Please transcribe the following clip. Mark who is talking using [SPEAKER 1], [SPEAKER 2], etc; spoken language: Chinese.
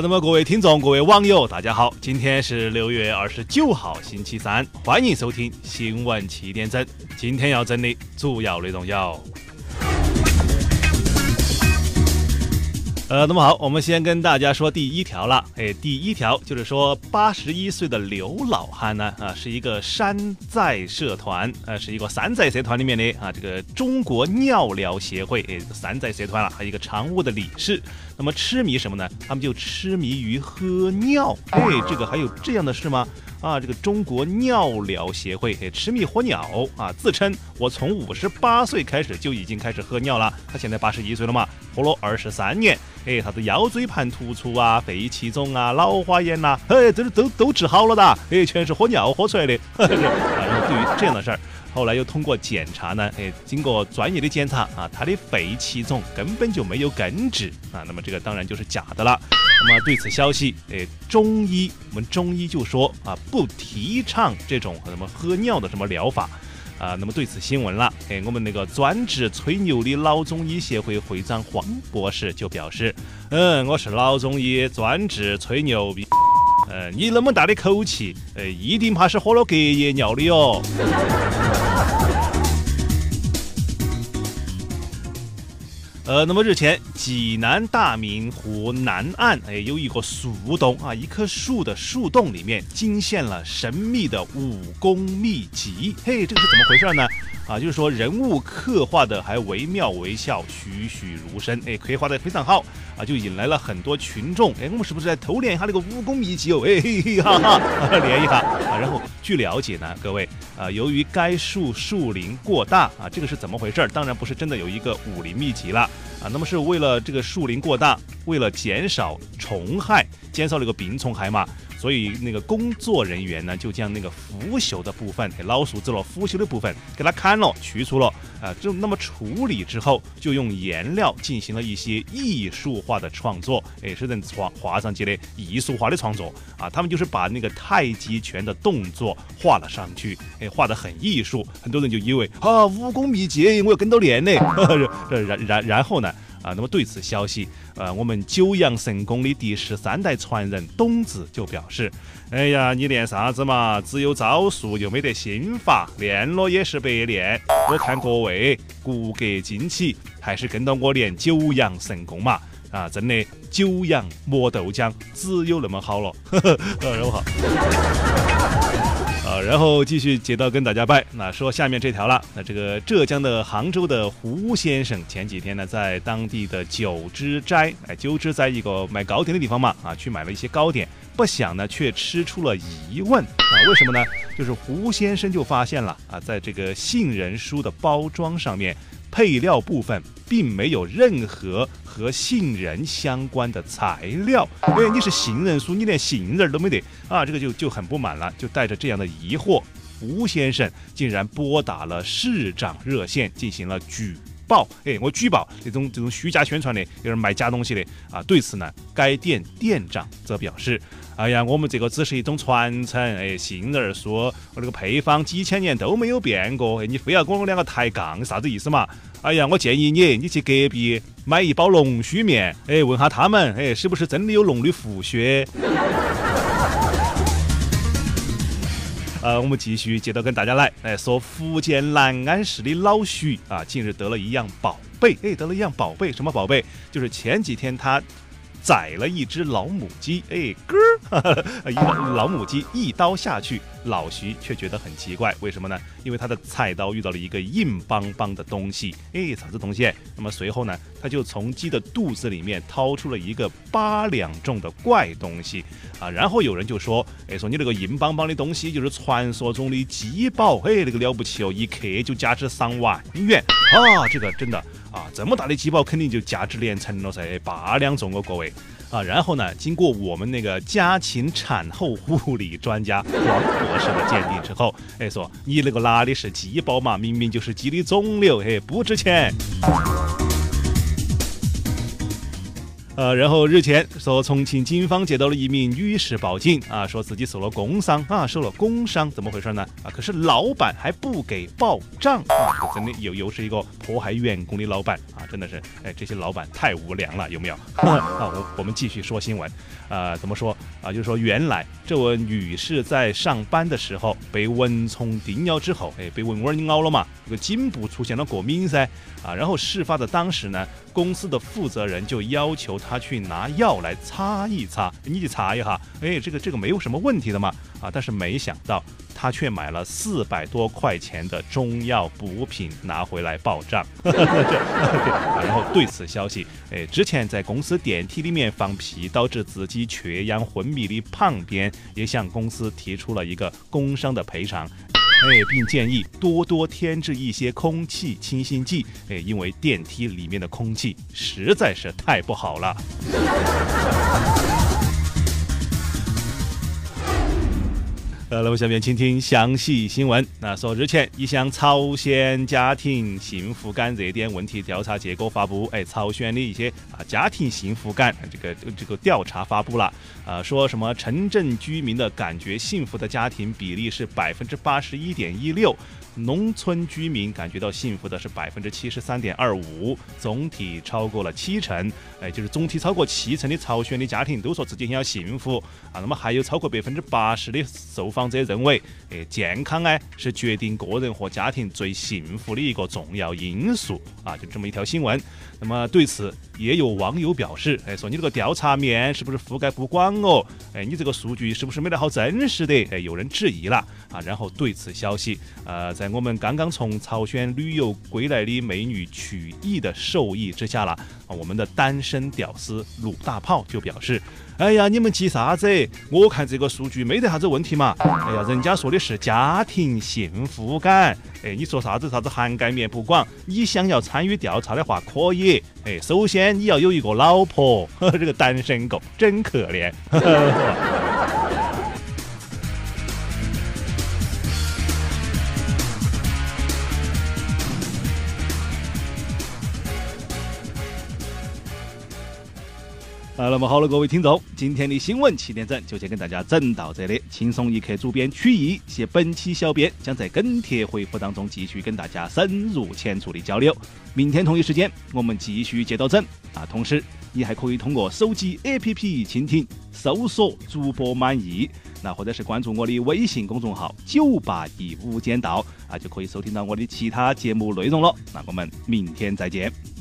[SPEAKER 1] 那么各位听众、各位网友，大家好，今天是六月二十九号，星期三，欢迎收听新闻七点整。今天要整的主要内容有。呃，那么好，我们先跟大家说第一条了。哎，第一条就是说，八十一岁的刘老汉呢，啊，是一个山寨社团，呃，是一个山寨社团里面的啊，这个中国尿疗协会，哎，山寨社团了，还有一个常务的理事。那么痴迷什么呢？他们就痴迷于喝尿。哎，这个还有这样的事吗？啊，这个中国尿疗协会，嘿，痴迷喝尿啊，自称我从五十八岁开始就已经开始喝尿了。他现在八十一岁了嘛，喝了二十三年。哎，啥子腰椎盘突出啊、肺气肿啊、老花眼呐，哎，这都都治好了的，哎，全是喝尿喝出来的。然后对于这样的事儿，后来又通过检查呢，哎，经过专业的检查啊，他的肺气肿根本就没有根治啊，那么这个当然就是假的了。那么对此消息，哎，中医我们中医就说啊，不提倡这种什么喝尿的什么疗法。啊，那么对此新闻了，哎，我们那个专治吹牛的老中医协会会长黄博士就表示，嗯，我是老中医，专治吹牛逼。嗯，你那么大的口气，呃，一定怕是喝了隔夜尿的哟。呃，那么日前，济南大明湖南岸，哎，有一个树洞啊，一棵树的树洞里面惊现了神秘的武功秘籍。嘿，这个是怎么回事呢？啊，就是说人物刻画的还惟妙惟肖、栩栩如生，哎，刻画的非常好啊，就引来了很多群众。哎，我们是不是在偷练一下那个武功秘籍哦？哎哈哈，练一下啊。然后据了解呢，各位啊，由于该树树龄过大啊，这个是怎么回事？当然不是真的有一个武林秘籍了啊，那么是为了这个树林过大，为了减少虫害，减少那个病虫害嘛。所以那个工作人员呢，就将那个腐朽的部分，老鼠子了，腐朽的部分给它砍了，去除了，啊，就那么处理之后，就用颜料进行了一些艺术化的创作，哎，是人画画上去的艺术化的创作啊。他们就是把那个太极拳的动作画了上去，哎，画得很艺术，很多人就以为啊，武功秘籍，我要跟着练呢。然然然后呢？啊，那么对此消息，呃，我们九阳神功的第十三代传人董子就表示：“哎呀，你练啥子嘛？只有招数又没得心法，练了也是白练。我看各位骨骼惊奇，还是跟到我练九阳神功嘛！啊，真的九阳磨豆浆，只有那么好了。呵呵，很好。”啊，然后继续接到跟大家拜，那说下面这条了。那这个浙江的杭州的胡先生前几天呢，在当地的九芝斋，哎，九芝斋一个卖糕点的地方嘛，啊，去买了一些糕点，不想呢，却吃出了疑问啊，为什么呢？就是胡先生就发现了啊，在这个杏仁酥的包装上面。配料部分并没有任何和杏仁相关的材料。哎，你是杏仁酥，你连杏仁都没得啊，这个就就很不满了，就带着这样的疑惑，吴先生竟然拨打了市长热线进行了举报。哎，我举报这种这种虚假宣传的，有人卖假东西的啊。对此呢，该店店长则表示。哎呀，我们这个只是一种传承，哎，杏仁酥，我这个配方几千年都没有变过，哎，你非要跟我两个抬杠，啥子意思嘛？哎呀，我建议你，你去隔壁买一包龙须面，哎，问下他们，哎，是不是真的有龙的胡须？呃，我们继续接着跟大家来，来，说福建南安市的老徐啊，近日得了一样宝贝，哎，得了一样宝贝，什么宝贝？就是前几天他。宰了一只老母鸡，哎，咯，一老母鸡一刀下去，老徐却觉得很奇怪，为什么呢？因为他的菜刀遇到了一个硬邦邦的东西，哎，啥子东西？那么随后呢，他就从鸡的肚子里面掏出了一个八两重的怪东西，啊，然后有人就说，哎，说你那个硬邦邦的东西就是传说中的鸡宝，哎，那个了不起哦，一克就价值上万元，啊，这个真的。啊，这么大的鸡包肯定就价值连城了噻，八两重哦，各位啊。然后呢，经过我们那个家禽产后护理专家王博士的鉴定之后，哎，说你那个哪里是鸡包嘛，明明就是鸡的肿瘤，嘿，不值钱。呃，然后日前说，重庆警方接到了一名女士报警啊，说自己受了工伤啊，受了工伤，怎么回事呢？啊，可是老板还不给报账啊，这真的又又是一个迫害员工的老板啊，真的是，哎，这些老板太无良了，有没有？啊，我我们继续说新闻，呃，怎么说啊？就是说，原来这位女士在上班的时候被蚊虫叮咬之后，哎，被蚊蚊咬了嘛，这个颈部出现了过敏噻，啊，然后事发的当时呢，公司的负责人就要求。他去拿药来擦一擦，你去擦一下，哎，这个这个没有什么问题的嘛，啊，但是没想到他却买了四百多块钱的中药补品拿回来报账，然后对此消息，哎，之前在公司电梯里面放屁导致自己缺氧昏迷的胖边也向公司提出了一个工伤的赔偿。哎，并建议多多添置一些空气清新剂。哎，因为电梯里面的空气实在是太不好了。呃，那么下面请听详细新闻。那说日前一项朝鲜家庭幸福感热点问题调查结果发布，哎，朝鲜的一些啊家庭幸福感这个这个调查发布了，啊，说什么城镇居民的感觉幸福的家庭比例是百分之八十一点一六。农村居民感觉到幸福的是百分之七十三点二五，总体超过了七成，哎，就是总体超过七成的朝鲜的家庭都说自己很要幸福啊。那么还有超过百分之八十的受访者认为，哎，健康哎是决定个人和家庭最幸福的一个重要因素啊。就这么一条新闻。那么对此也有网友表示，哎，说你这个调查面是不是覆盖不广哦？哎，你这个数据是不是没得好真实的？哎，有人质疑了啊。然后对此消息，呃，在在我们刚刚从朝鲜旅游归来的美女曲艺的授意之下了啊，我们的单身屌丝鲁大炮就表示。哎呀，你们急啥子？我看这个数据没得啥子问题嘛。哎呀，人家说的是家庭幸福感。哎，你说啥子啥子涵盖面不广？你想要参与调查的话可以。哎，首先你要有一个老婆。这个单身狗真可怜。啊，那么好了，各位听众，今天的新闻七点整就先跟大家整到这里。轻松一刻，主编曲艺，携本期小编将在跟帖回复当中继续跟大家深入浅出的交流。明天同一时间，我们继续接到整啊。同时，你还可以通过手机 APP 蜻蜓搜索主播满意，那或者是关注我的微信公众号九八一无间道啊，就可以收听到我的其他节目内容了。那我们明天再见。